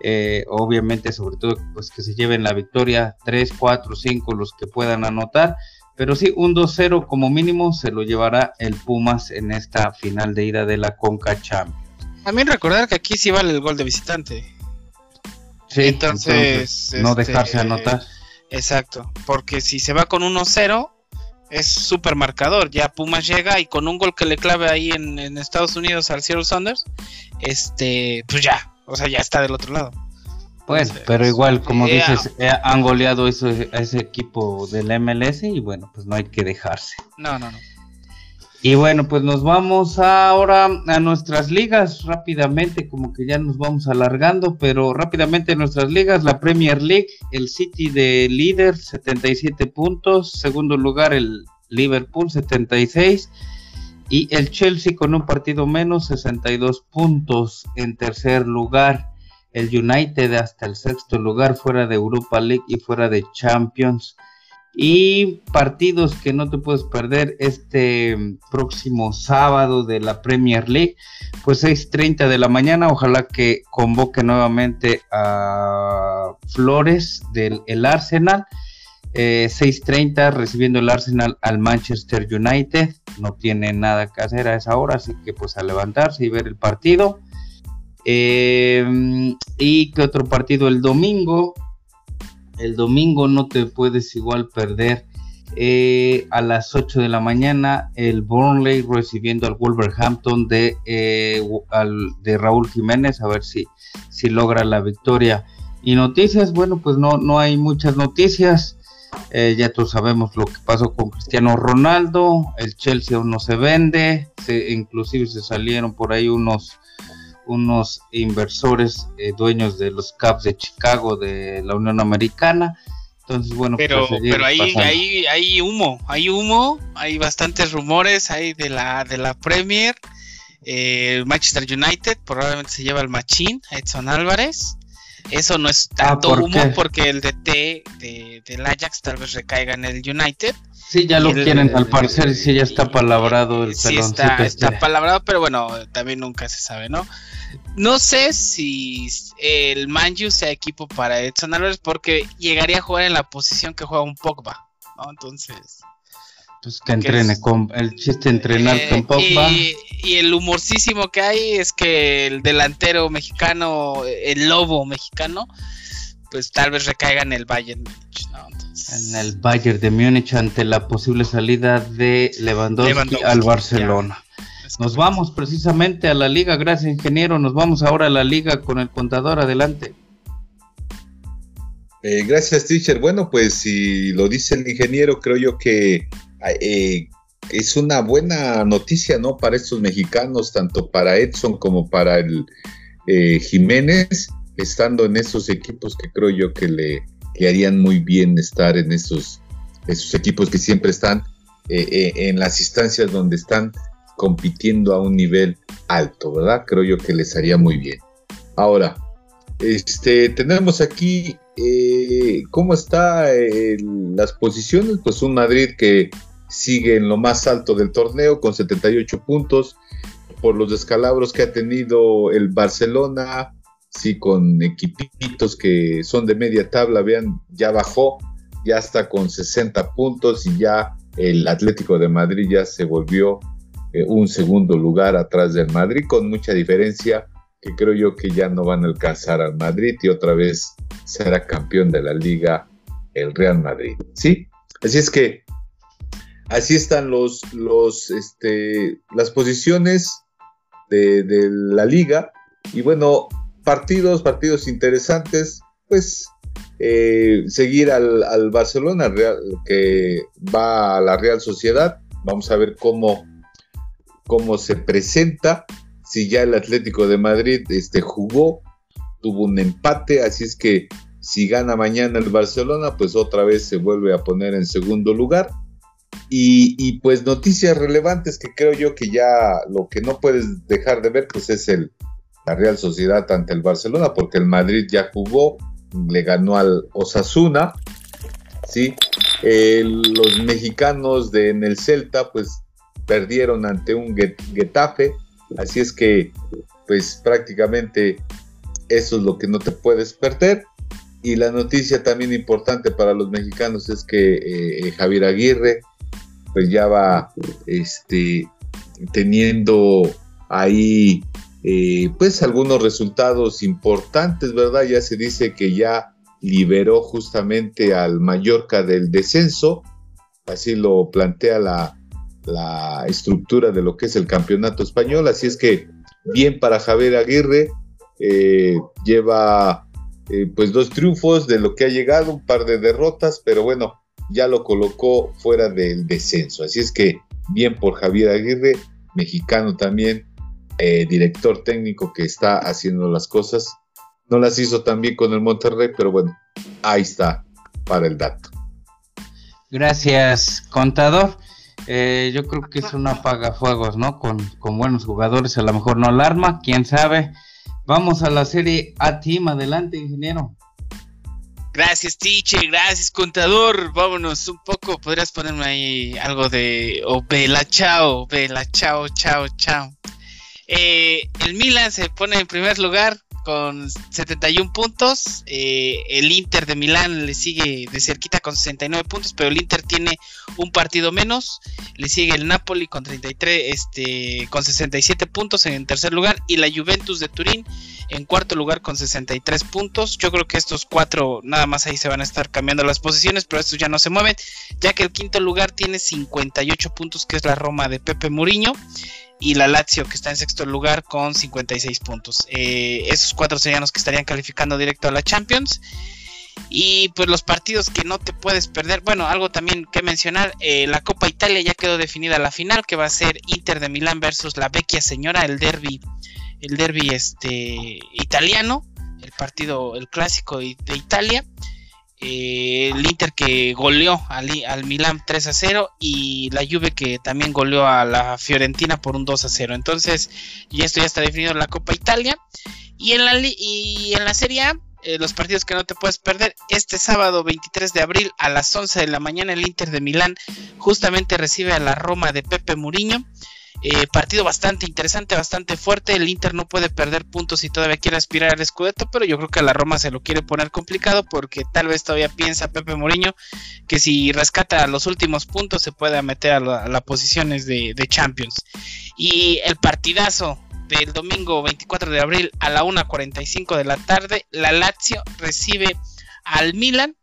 Eh, obviamente, sobre todo, pues que se lleven la victoria 3, 4, 5, los que puedan anotar Pero sí, un 2-0 como mínimo se lo llevará el Pumas en esta final de ida de la Conca Champions. También recordar que aquí sí vale el gol de visitante. Sí, entonces, no este, dejarse anotar. Exacto, porque si se va con 1-0 es súper marcador. Ya Pumas llega y con un gol que le clave ahí en, Estados Unidos al Seattle Saunders, este, pues ya, o sea, ya está del otro lado. Bueno, pero igual, como dices, eh, han goleado eso, a ese equipo del MLS y bueno, pues no hay que dejarse. No, no, no. Y bueno, pues nos vamos ahora a nuestras ligas rápidamente, como que ya nos vamos alargando, pero rápidamente nuestras ligas, la Premier League, el City de líder, 77 puntos, segundo lugar el Liverpool, 76, y el Chelsea con un partido menos, 62 puntos en tercer lugar, el United hasta el sexto lugar fuera de Europa League y fuera de Champions. Y partidos que no te puedes perder este próximo sábado de la Premier League, pues 6.30 de la mañana, ojalá que convoque nuevamente a Flores del el Arsenal. 6.30 eh, recibiendo el Arsenal al Manchester United, no tiene nada que hacer a esa hora, así que pues a levantarse y ver el partido. Eh, y que otro partido el domingo, el domingo no te puedes igual perder eh, a las 8 de la mañana el Burnley recibiendo al Wolverhampton de, eh, de Raúl Jiménez a ver si, si logra la victoria. Y noticias, bueno, pues no, no hay muchas noticias. Eh, ya todos sabemos lo que pasó con Cristiano Ronaldo. El Chelsea aún no se vende. Se, inclusive se salieron por ahí unos unos inversores eh, dueños de los Caps de Chicago de la Unión Americana. Entonces, bueno, pero, pues, pero ahí, ahí hay humo, hay humo, hay bastantes rumores hay de la de la Premier. Eh, Manchester United probablemente se lleva el machín Edson Álvarez. Eso no es ah, tanto humo porque el DT de, del Ajax tal vez recaiga en el United. Sí, ya lo quieren al parecer, sí, ya está palabrado el Sí, está, está este. palabrado, pero bueno, también nunca se sabe, ¿no? No sé si el Manju sea equipo para Edson Álvarez porque llegaría a jugar en la posición que juega un Pogba, ¿no? Entonces. Pues que entrene con el chiste entrenar con eh, Pogba. Y, el humorcísimo que hay es que el delantero mexicano, el lobo mexicano, pues tal vez recaiga en el Bayern En el Bayern de Múnich ante la posible salida de Lewandowski, al Barcelona. Nos vamos precisamente a la liga, gracias ingeniero, nos vamos ahora a la liga con el contador, adelante. Eh, gracias, teacher. Bueno, pues si lo dice el ingeniero, creo yo que eh, es una buena noticia, ¿no? Para estos mexicanos, tanto para Edson como para el eh, Jiménez, estando en esos equipos que creo yo que le harían muy bien estar en esos, equipos que siempre están en las instancias donde están compitiendo a un nivel alto, ¿verdad? Creo yo que les haría muy bien. Ahora, este, tenemos aquí eh, cómo está las posiciones, pues un Madrid que sigue en lo más alto del torneo con 78 puntos por los descalabros que ha tenido el Barcelona, sí, con equipitos que son de media tabla, vean, ya bajó, ya está con 60 puntos y ya el Atlético de Madrid ya se volvió eh, un segundo lugar atrás del Madrid, con mucha diferencia que creo yo que ya no van a alcanzar al Madrid y otra vez será campeón de la liga el Real Madrid. ¿Sí? Así es que así están los, los, este, las posiciones de, la liga y bueno, partidos, partidos interesantes, pues eh, seguir al, al Barcelona Real, que va a la Real Sociedad. Vamos a ver cómo cómo se presenta, si ya el Atlético de Madrid este, jugó, tuvo un empate, así es que si gana mañana el Barcelona, pues otra vez se vuelve a poner en segundo lugar. Y, pues noticias relevantes que creo yo que ya lo que no puedes dejar de ver, pues es el, la Real Sociedad ante el Barcelona, porque el Madrid ya jugó, le ganó al Osasuna, ¿sí? los mexicanos de, en el Celta, pues perdieron ante un Getafe, así es que pues prácticamente eso es lo que no te puedes perder. Y la noticia también importante para los mexicanos es que eh, Javier Aguirre pues ya va este, teniendo ahí eh, pues algunos resultados importantes, ¿verdad? Ya se dice que ya liberó justamente al Mallorca del descenso, así lo plantea la, la estructura de lo que es el campeonato español, así es que bien para Javier Aguirre, eh, lleva eh, pues dos triunfos de lo que ha llegado, un par de derrotas, pero bueno, ya lo colocó fuera del descenso, así es que bien por Javier Aguirre, mexicano también, eh, director técnico que está haciendo las cosas. No las hizo tan bien con el Monterrey, pero bueno, ahí está para el dato. Gracias, contador. Eh, yo creo que es un apagafuegos, ¿no? Con, con, buenos jugadores, a lo mejor no alarma, quién sabe. Vamos a la serie A Team, adelante, ingeniero. Gracias, teacher, gracias, contador. Vámonos un poco, podrías ponerme ahí algo de o vela chao, vela chao, chao, chao. Eh, el Milan se pone en primer lugar con 71 puntos. Eh, el Inter de Milán le sigue de cerquita con 69 puntos, pero el Inter tiene un partido menos. Le sigue el Napoli con 33, este, con 67 puntos en tercer lugar y la Juventus de Turín en cuarto lugar con 63 puntos. Yo creo que estos cuatro nada más ahí se van a estar cambiando las posiciones, pero estos ya no se mueven, ya que el quinto lugar tiene 58 puntos, que es la Roma de Pepe Muriño y la Lazio que está en sexto lugar con 56 puntos. Eh, esos cuatro serían los que estarían calificando directo a la Champions. Y pues los partidos que no te puedes perder. Bueno, algo también que mencionar. Eh, la Copa Italia ya quedó definida la final. Que va a ser Inter de Milán versus la Vecchia Señora. El derby. El derby este, italiano. El partido, el clásico de Italia. Eh, el Inter que goleó al, al, Milan 3 a 0 y la Juve que también goleó a la Fiorentina por un 2 a 0. Entonces, y esto ya está definido en la Copa Italia. Y en la, y en la Serie A, eh, los partidos que no te puedes perder, este sábado 23 de abril a las 11 de la mañana el Inter de Milán justamente recibe a la Roma de Pepe Muriño. Eh, partido bastante interesante, bastante fuerte. El Inter no puede perder puntos si todavía quiere aspirar al Scudetto, pero yo creo que a la Roma se lo quiere poner complicado porque tal vez todavía piensa Pepe Mourinho que si rescata los últimos puntos se puede meter a, las posiciones de, Champions. Y el partidazo del domingo 24 de abril a la 1.45 de la tarde, la Lazio recibe al Milan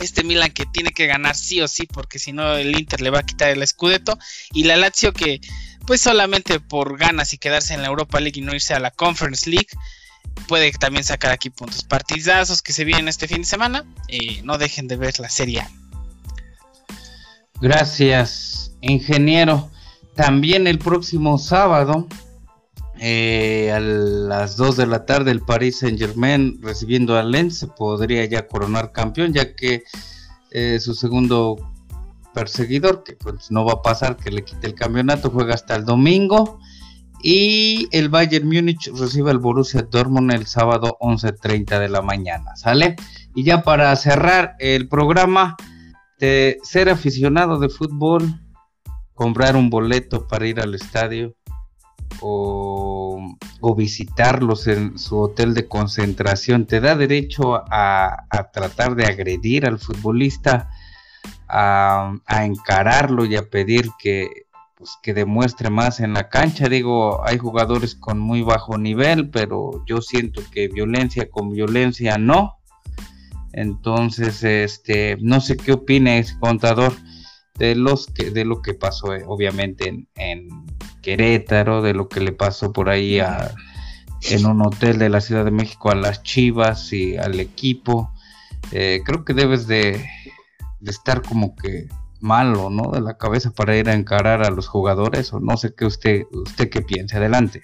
este Milan que tiene que ganar sí o sí porque si no el Inter le va a quitar el Scudetto y la Lazio que pues solamente por ganas y quedarse en la Europa League y no irse a la Conference League, puede también sacar aquí puntos. Partidazos que se vienen este fin de semana, eh, no dejen de ver la serie. Gracias, ingeniero. También el próximo sábado, eh, a las 2 de la tarde, el Paris Saint Germain recibiendo al Lens podría ya coronar campeón, ya que eh, su segundo perseguidor, que pues no va a pasar que le quite el campeonato, juega hasta el domingo. Y el Bayern Múnich recibe al Borussia Dortmund el sábado 11.30 de la mañana, ¿sale? Y ya para cerrar el programa, de ser aficionado de fútbol, comprar un boleto para ir al estadio o, visitarlos en su hotel de concentración, te da derecho a tratar de agredir al futbolista a, encararlo y a pedir que, pues, que demuestre más en la cancha. Digo, hay jugadores con muy bajo nivel, pero yo siento que violencia con violencia no. Entonces, este, no sé qué opina ese contador de los que, de lo que pasó, eh, obviamente, en, Querétaro, de lo que le pasó por ahí en un hotel de la Ciudad de México a las Chivas y al equipo. Eh, creo que debes de, estar como que malo, ¿no? De la cabeza para ir a encarar a los jugadores o no sé qué usted, usted qué piensa. Adelante.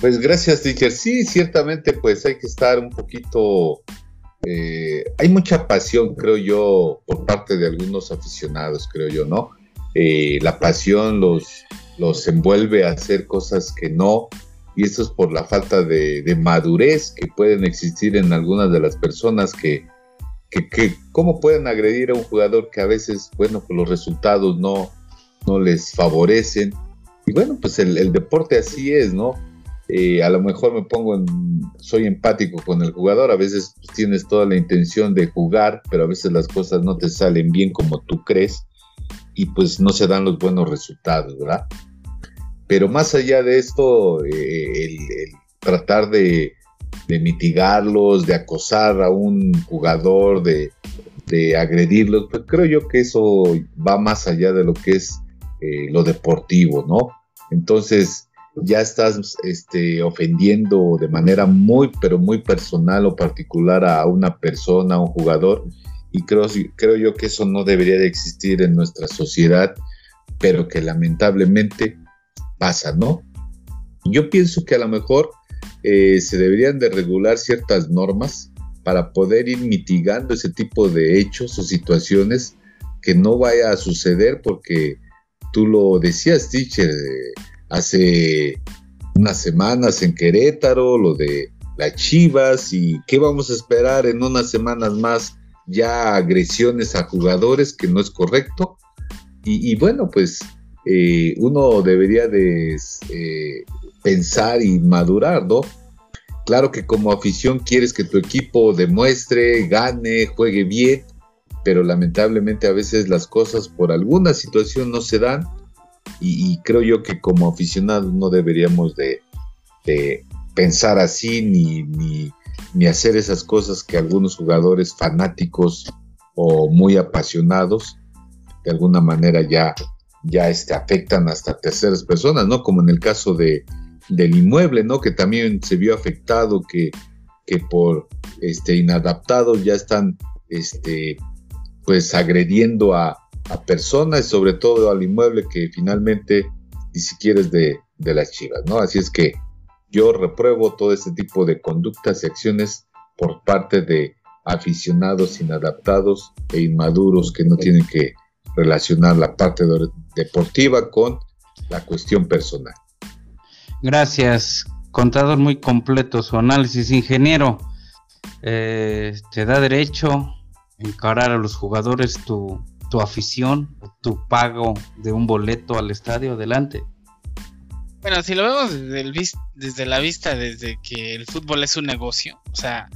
Pues gracias, teacher. Sí, ciertamente, pues hay que estar un poquito. Eh, hay mucha pasión, creo yo, por parte de algunos aficionados, creo yo, ¿no? Eh, la pasión los, los envuelve a hacer cosas que no, y eso es por la falta de madurez que pueden existir en algunas de las personas que, que, cómo pueden agredir a un jugador que a veces, bueno, pues los resultados no, no les favorecen. Y bueno, pues el, deporte así es, ¿no? Eh, a lo mejor me pongo en, soy empático con el jugador, a veces pues, tienes toda la intención de jugar, pero a veces las cosas no te salen bien como tú crees. y pues no se dan los buenos resultados, ¿verdad? Pero más allá de esto, eh, el, tratar de, mitigarlos, de acosar a un jugador, de, agredirlos, pues creo yo que eso va más allá de lo que es eh, lo deportivo, ¿no? Entonces ya estás este, ofendiendo de manera muy, pero muy personal o particular a una persona, a un jugador, y creo, creo yo que eso no debería de existir en nuestra sociedad, pero que lamentablemente pasa, ¿no? Yo pienso que a lo mejor eh, se deberían de regular ciertas normas para poder ir mitigando ese tipo de hechos o situaciones que no vaya a suceder porque tú lo decías, teacher, eh, hace unas semanas en Querétaro, lo de las Chivas y qué vamos a esperar en unas semanas más ya agresiones a jugadores que no es correcto. Y, bueno pues eh, uno debería de pensar y madurar, ¿no? Claro que como afición quieres que tu equipo demuestre, gane, juegue bien, pero lamentablemente a veces las cosas por alguna situación no se dan y, creo yo que como aficionados no deberíamos de, pensar así ni, ni, hacer esas cosas que algunos jugadores fanáticos o muy apasionados de alguna manera ya, ya este, afectan hasta terceras personas, ¿no? Como en el caso de, del inmueble, ¿no? Que también se vio afectado, que, que por este, inadaptados ya están este, pues agrediendo a, a personas, sobre todo al inmueble que finalmente ni siquiera es de, las chivas, ¿no? Así es que yo repruebo todo este tipo de conductas y acciones por parte de aficionados inadaptados e inmaduros que no tienen que relacionar la parte deportiva con la cuestión personal. Gracias, contador muy completo su análisis, ingeniero. Eh, te da derecho encarar a los jugadores tu, tu afición, tu pago de un boleto al estadio, adelante. Bueno, si lo vemos desde, desde la vista, desde que el fútbol es un negocio, o sea,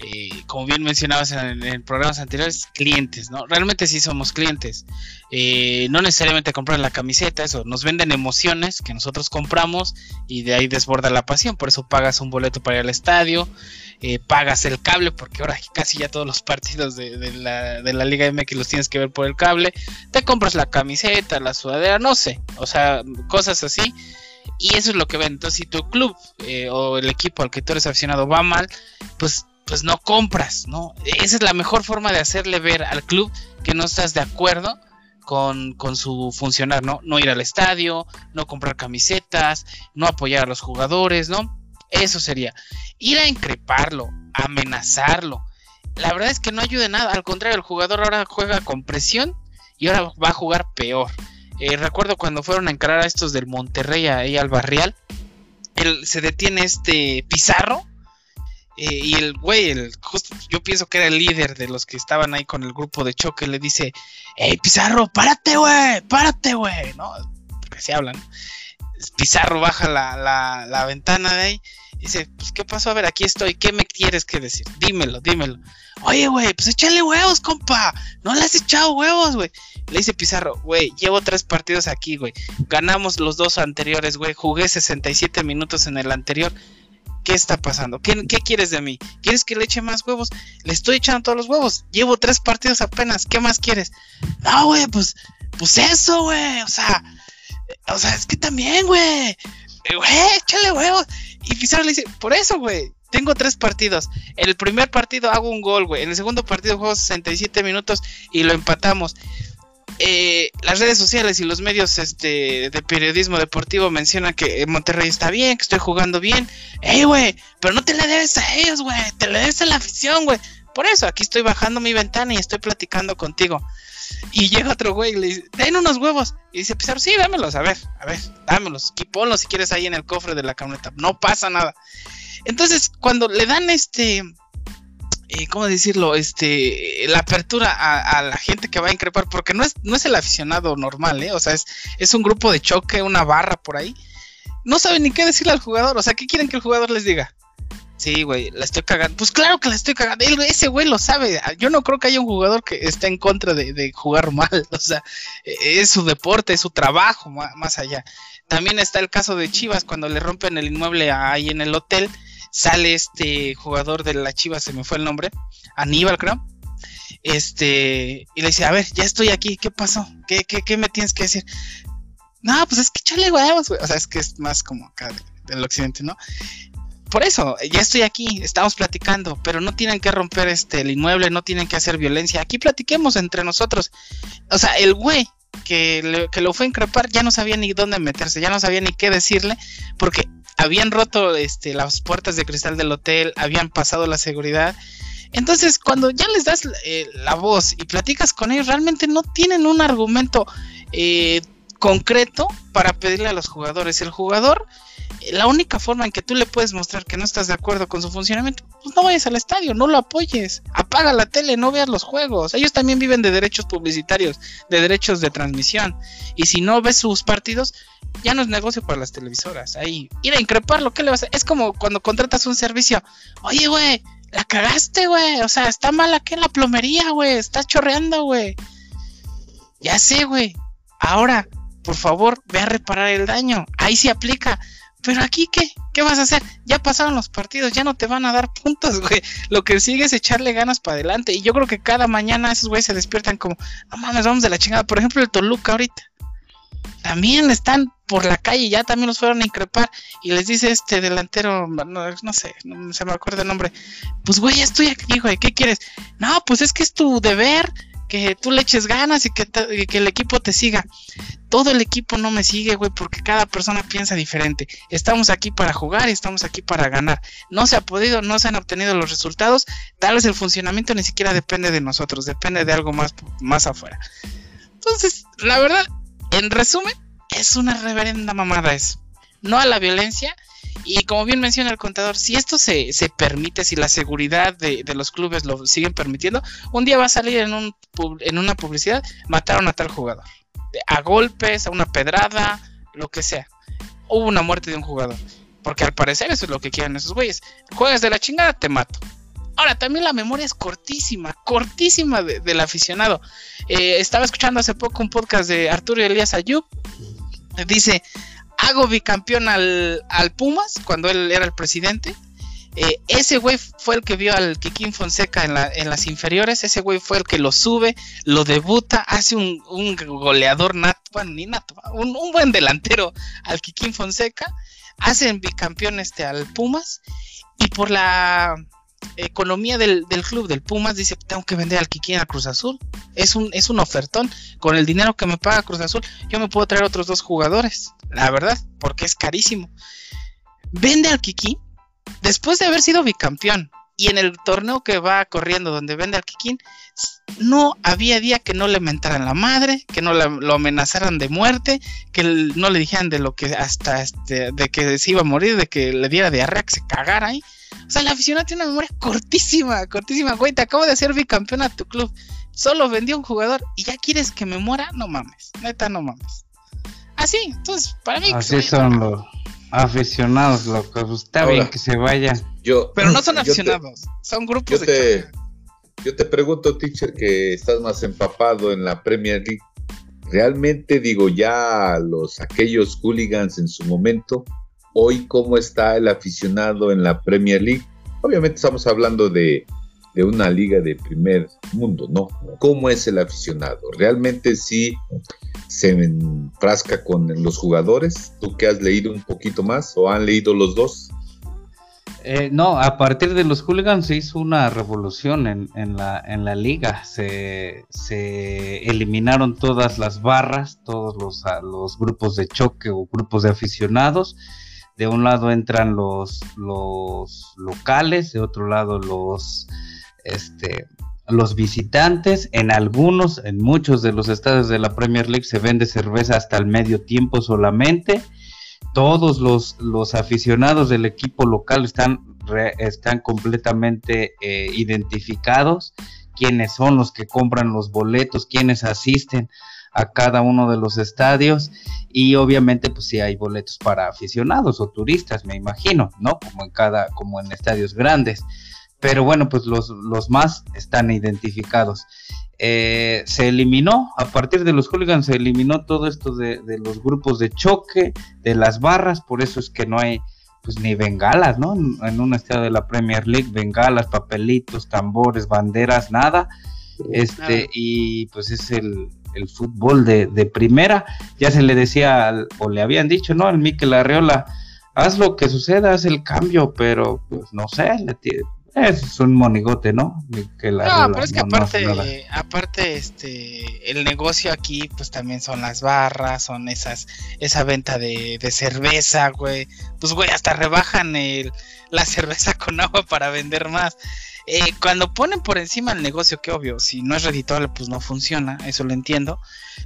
eh, como bien mencionabas en, programas anteriores, clientes, ¿no? Realmente sí somos clientes. Eh, no necesariamente comprar la camiseta, eso, nos venden emociones que nosotros compramos y de ahí desborda la pasión. Por eso pagas un boleto para ir al estadio, eh, pagas el cable, porque ahora casi ya todos los partidos de, la, de la Liga MX los tienes que ver por el cable. Te compras la camiseta, la sudadera, no sé, o sea, cosas así. Y eso es lo que ven. Entonces, si tu club o el equipo al que tú eres aficionado va mal, pues pues no compras, ¿no? Esa es la mejor forma de hacerle ver al club que no estás de acuerdo con, su funcionar, ¿no? No ir al estadio, no comprar camisetas, no apoyar a los jugadores, ¿no? Eso sería. Ir a increparlo, amenazarlo. La verdad es que no ayuda nada, al contrario, el jugador ahora juega con presión y ahora va a jugar peor. Eh, recuerdo cuando fueron a encarar a estos del Monterrey ahí al Barrial, él, se detiene este Pizarro eh, y el güey, el, justo, yo pienso que era el líder de los que estaban ahí con el grupo de choque, le dice, hey Pizarro, párate, güey, párate, güey, ¿no? Porque se hablan. Pizarro baja la, la, la ventana de ahí dice, pues, ¿qué pasó? A ver, aquí estoy, ¿qué me quieres que decir? Dímelo, dímelo. Oye, güey, pues échale huevos, compa. No le has echado huevos, güey. Le dice Pizarro, güey, llevo tres partidos aquí, güey. Ganamos los dos anteriores, güey. Jugué 67 minutos en el anterior. ¿Qué está pasando? ¿Qué, quieres de mí? ¿Quieres que le eche más huevos? Le estoy echando todos los huevos. Llevo tres partidos apenas. ¿Qué más quieres? No, güey, pues, pues eso, güey. O sea, o sea, es que también, güey. Eh, güey, échale huevos. Y Pizarro le dice, por eso, güey. Tengo tres partidos. En el primer partido hago un gol, güey. En el segundo partido juego 67 minutos y lo empatamos. Eh, las redes sociales y los medios este, de periodismo deportivo mencionan que Monterrey está bien, que estoy jugando bien. ¡Ey, güey! Pero no te le debes a ellos, güey. Te le debes a la afición, güey. Por eso, aquí estoy bajando mi ventana y estoy platicando contigo. Y llega otro güey y le dice, den unos huevos. Y dice Pizarro, sí, dámelos, a ver, a ver, dámelos. Y ponlos si quieres ahí en el cofre de la camioneta. No pasa nada. Entonces, cuando le dan este eh, ¿cómo decirlo? Este, la apertura a, la gente que va a increpar, porque no es, no es el aficionado normal, ¿eh? O sea, es, es un grupo de choque, una barra por ahí. No saben ni qué decirle al jugador, o sea, ¿qué quieren que el jugador les diga? Sí, güey, la estoy cagando. Pues claro que la estoy cagando. ese güey lo sabe. Yo no creo que haya un jugador que esté en contra de, jugar mal. O sea, es su deporte, es su trabajo, más allá. También está el caso de Chivas, cuando le rompen el inmueble ahí en el hotel. Sale este jugador de la Chivas, se me fue el nombre, Aníbal, creo. Este, y le dice, a ver, ya estoy aquí, ¿qué pasó? ¿Qué, qué, qué me tienes que decir? No, pues es que chale huevos, güey. O sea, es que es más como acá del occidente, ¿no? por eso, ya estoy aquí, estamos platicando, pero no tienen que romper este el inmueble, no tienen que hacer violencia. Aquí platiquemos entre nosotros. O sea, el güey que, lo fue a increpar ya no sabía ni dónde meterse, ya no sabía ni qué decirle, porque habían roto este, las puertas de cristal del hotel, habían pasado la seguridad. Entonces, cuando ya les das eh, la voz y platicas con ellos, realmente no tienen un argumento eh, concreto para pedirle a los jugadores. El jugador la única forma en que tú le puedes mostrar que no estás de acuerdo con su funcionamiento, pues no vayas al estadio, no lo apoyes, apaga la tele, no veas los juegos. Ellos también viven de derechos publicitarios, de derechos de transmisión. Y si no ves sus partidos, ya no es negocio para las televisoras. Ahí, ir a increparlo, ¿qué le vas a Es como cuando contratas un servicio. Oye, güey, la cagaste, güey. O sea, está mal aquí en la plomería, güey. Estás chorreando, güey. Ya sé, güey. Ahora, por favor, ve a reparar el daño. Ahí se aplica. Pero aquí, ¿qué? ¿Qué vas a hacer? Ya pasaron los partidos, ya no te van a dar puntos, güey. Lo que sigue es echarle ganas para adelante. Y yo creo que cada mañana esos güeyes se despiertan como, no mames, vamos de la chingada. Por ejemplo, el Toluca ahorita. También están por la calle, ya también los fueron a increpar. Y les dice este delantero, no, sé, no se me acuerda el nombre. Pues, güey, estoy aquí, güey, ¿qué quieres? No, pues es que es tu deber que tú le eches ganas y que, que, el equipo te siga. Todo el equipo no me sigue, güey, porque cada persona piensa diferente. Estamos aquí para jugar y estamos aquí para ganar. No se ha podido, no se han obtenido los resultados. Tal vez el funcionamiento ni siquiera depende de nosotros, depende de algo más, más afuera. Entonces, la verdad, en resumen, es una reverenda mamada eso. No a la violencia y como bien menciona el contador, si esto se, se permite, si la seguridad de, los clubes lo siguen permitiendo, un día va a salir en, un, en una publicidad, mataron a tal jugador. A golpes, a una pedrada, lo que sea. Hubo una muerte de un jugador. Porque al parecer eso es lo que quieren esos güeyes. Juegas de la chingada, te mato. Ahora, también la memoria es cortísima, cortísima del aficionado. Eh, estaba escuchando hace poco un podcast de Arturo Elías Ayub. Dice, hago bicampeón al, al Pumas cuando él era el presidente. Eh, ese güey fue el que vio al Kikín Fonseca en, la, en, las inferiores. Ese güey fue el que lo sube, lo debuta, hace un, goleador nato, ni un, buen delantero al Kikín Fonseca. Hacen bicampeón este al Pumas. Y por la economía del, club del Pumas dice tengo que vender al Kikín a Cruz Azul es un es un ofertón. Con el dinero que me paga Cruz Azul yo me puedo traer otros dos jugadores la verdad porque es carísimo. Vende al Kikín después de haber sido bicampeón y en el torneo que va corriendo donde vende al Kikín no había día que no le mentaran la madre, que no lo amenazaran de muerte, que no le dijeran de lo que hasta este, de que se iba a morir, de que le diera diarrea, que se cagara ahí. O sea, la aficionado tiene una memoria cortísima, cortísima, güey. Te acabo de hacer bicampeón a tu club. Solo vendió un jugador y ya quieres que me muera. No mames, neta, no mames. Así, entonces, para mí. Así son los aficionados, loco. Pues, está bien que se vayan. Yo, Pero no son aficionados, son grupos yo de. Te, yo te pregunto, teacher, que estás más empapado en la Premier League. Realmente digo, ya los aquellos hooligans en su momento hoy cómo está el aficionado en la Premier League. Obviamente estamos hablando de, una liga de primer mundo, ¿no? ¿Cómo es el aficionado? ¿Realmente sí se enfrasca con los jugadores? ¿Tú que has leído un poquito más o han leído los dos? Eh, no, a partir de los hooligans se hizo una revolución en, la, liga. Se, eliminaron todas las barras, todos los, grupos de choque o grupos de aficionados de un lado entran los, locales, de otro lado los, este, los visitantes. En algunos, en muchos de los estadios de la Premier League se vende cerveza hasta el medio tiempo solamente. Todos los, los aficionados del equipo local están, están completamente eh, identificados quiénes son los que compran los boletos, quiénes asisten a cada uno de los estadios y obviamente pues sí hay boletos para aficionados o turistas, me imagino, ¿no? Como en cada, como en estadios grandes. Pero bueno, pues los, los más están identificados. Eh, se eliminó, a partir de los hooligans se eliminó todo esto de, de, los grupos de choque, de las barras, por eso es que no hay pues ni bengalas, ¿no? En, un estadio de la Premier League, bengalas, papelitos, tambores, banderas, nada. Este, y pues es el, el fútbol de, de, primera. Ya se le decía, o le habían dicho, ¿no? Al Mikel Arreola, haz lo que suceda, haz el cambio, pero pues no sé, es un monigote, ¿no? Que no, pero es que aparte, aparte, este, el negocio aquí, pues también son las barras, son esas, esa venta de, de cerveza, güey. Pues, güey, hasta rebajan el, la cerveza con agua para vender más. Eh, cuando ponen por encima el negocio, que obvio, si no es redituable, pues no funciona, eso lo entiendo.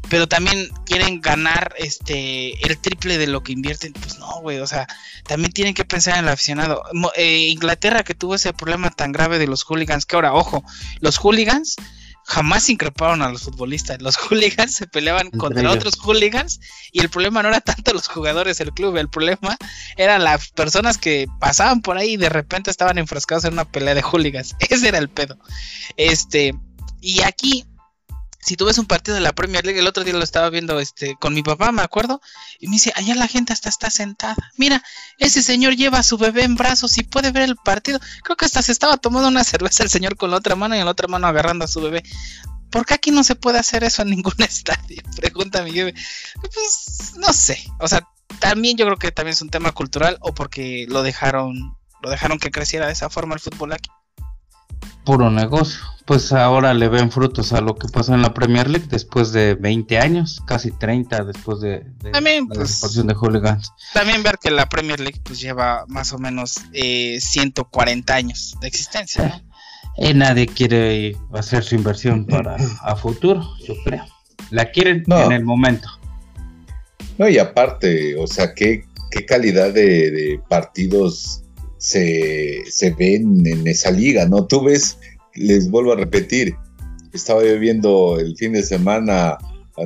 Pero también quieren ganar este el triple de lo que invierten, pues no, güey, o sea, también tienen que pensar en el aficionado. Eh, Inglaterra que tuvo ese problema tan grave de los hooligans, que ahora, ojo, los hooligans jamás increparon a los futbolistas. Los hooligans se peleaban contra otros hooligans y el problema no era tanto los jugadores del club, el problema eran las personas que pasaban por ahí y de repente estaban enfrascados en una pelea de hooligans. Ese era el pedo. Este, y aquí si tú ves un partido de la Premier League, el otro día lo estaba viendo este, con mi papá, me acuerdo, y me dice, allá la gente hasta está sentada. Mira, ese señor lleva a su bebé en brazos y puede ver el partido. Creo que hasta se estaba tomando una cerveza el señor con la otra mano y en la otra mano agarrando a su bebé. ¿Por qué aquí no se puede hacer eso en ningún estadio? Pregunta mi Pues no sé. O sea, también yo creo que también es un tema cultural o porque lo dejaron, lo dejaron que creciera de esa forma el fútbol aquí puro negocio. Pues ahora le ven frutos a lo que pasó en la Premier League después de 20 años, casi 30 después de, también, la pues, de hooligans. También ver que la Premier League pues lleva más o menos eh, 140 años de existencia. Y eh, nadie quiere hacer su inversión para a futuro, yo creo. La quieren en el momento. No, y aparte, o sea, qué, qué calidad de, de partidos se, se ven en esa liga, ¿no? Tú ves, les vuelvo a repetir, estaba yo viendo el fin de semana,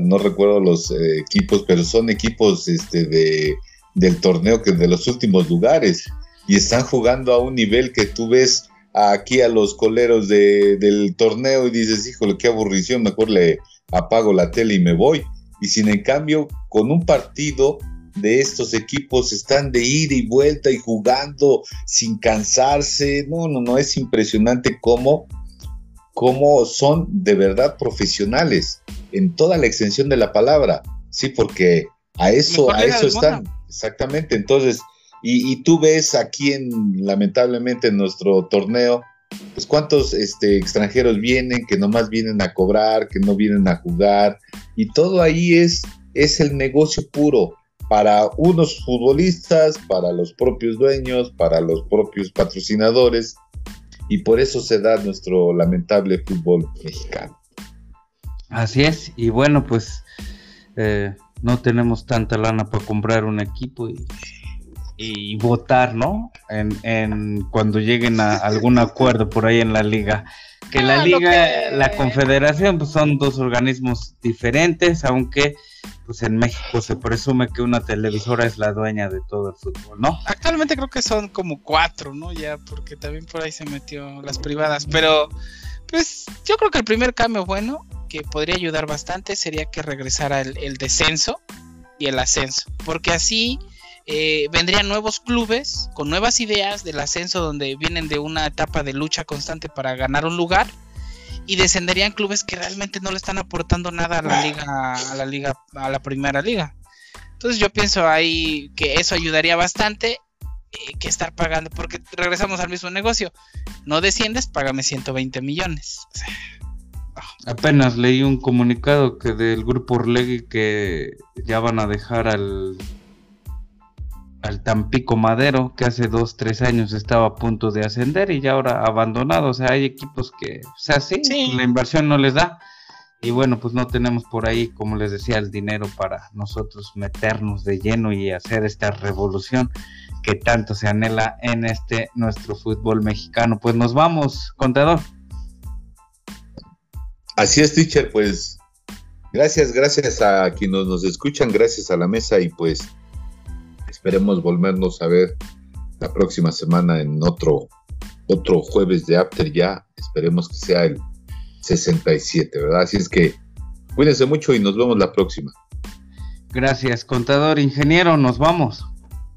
no recuerdo los eh, equipos, pero son equipos este, de, del torneo que de los últimos lugares y están jugando a un nivel que tú ves aquí a los coleros de, del torneo y dices, híjole, qué aburrición, mejor le apago la tele y me voy. Y sin en cambio, con un partido de estos equipos están de ida y vuelta y jugando sin cansarse. No, no, no, es impresionante cómo, cómo son de verdad profesionales en toda la extensión de la palabra. Sí, porque a eso, a eso están. Exactamente. Entonces, y, y, tú ves aquí en, lamentablemente, en nuestro torneo, pues cuántos este, extranjeros vienen, que nomás vienen a cobrar, que no vienen a jugar, y todo ahí es, es el negocio puro para unos futbolistas, para los propios dueños, para los propios patrocinadores, y por eso se da nuestro lamentable fútbol mexicano. Así es, y bueno, pues eh, no tenemos tanta lana para comprar un equipo y, y votar, ¿no? En, en, cuando lleguen a algún acuerdo por ahí en la liga. Que la ah, liga, la confederación, pues son dos organismos diferentes, aunque pues en México se presume que una televisora es la dueña de todo el fútbol, ¿no? Actualmente creo que son como cuatro, ¿no? Ya, porque también por ahí se metió las privadas, pero pues yo creo que el primer cambio bueno que podría ayudar bastante sería que regresara el, descenso y el ascenso, porque así eh, vendrían nuevos clubes con nuevas ideas del ascenso donde vienen de una etapa de lucha constante para ganar un lugar y descenderían clubes que realmente no le están aportando nada a la liga, a la liga, a la primera liga. Entonces yo pienso ahí que eso ayudaría bastante eh, que estar pagando, porque regresamos al mismo negocio. No desciendes, págame 120 millones. Apenas leí un comunicado que del grupo Orlegui que ya van a dejar al al Tampico Madero, que hace dos, tres años estaba a punto de ascender y ya ahora abandonado. O sea, hay equipos que, o sea, sí, la inversión no les da. Y bueno, pues no tenemos por ahí, como les decía, el dinero para nosotros meternos de lleno y hacer esta revolución que tanto se anhela en este nuestro fútbol mexicano. Pues nos vamos, contador. Así es, teacher, pues Gracias, gracias a quienes nos escuchan, gracias a la mesa y pues esperemos volvernos a ver la próxima semana en otro, otro jueves de After ya. Esperemos que sea el 67, ¿verdad? Así es que cuídense mucho y nos vemos la próxima. Gracias, contador, ingeniero, nos vamos.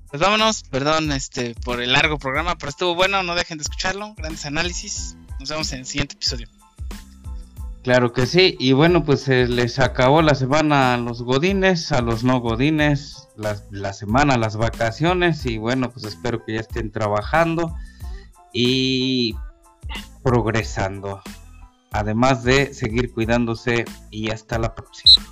Pues vámonos, perdón este, por el largo programa, pero estuvo bueno, no dejen de escucharlo, grandes análisis. Nos vemos en el siguiente episodio. Claro que sí, y bueno, pues se les acabó la semana a los godines, a los no godines, la, la semana, las vacaciones, y bueno, pues espero que ya estén trabajando y progresando, además de seguir cuidándose y hasta la próxima.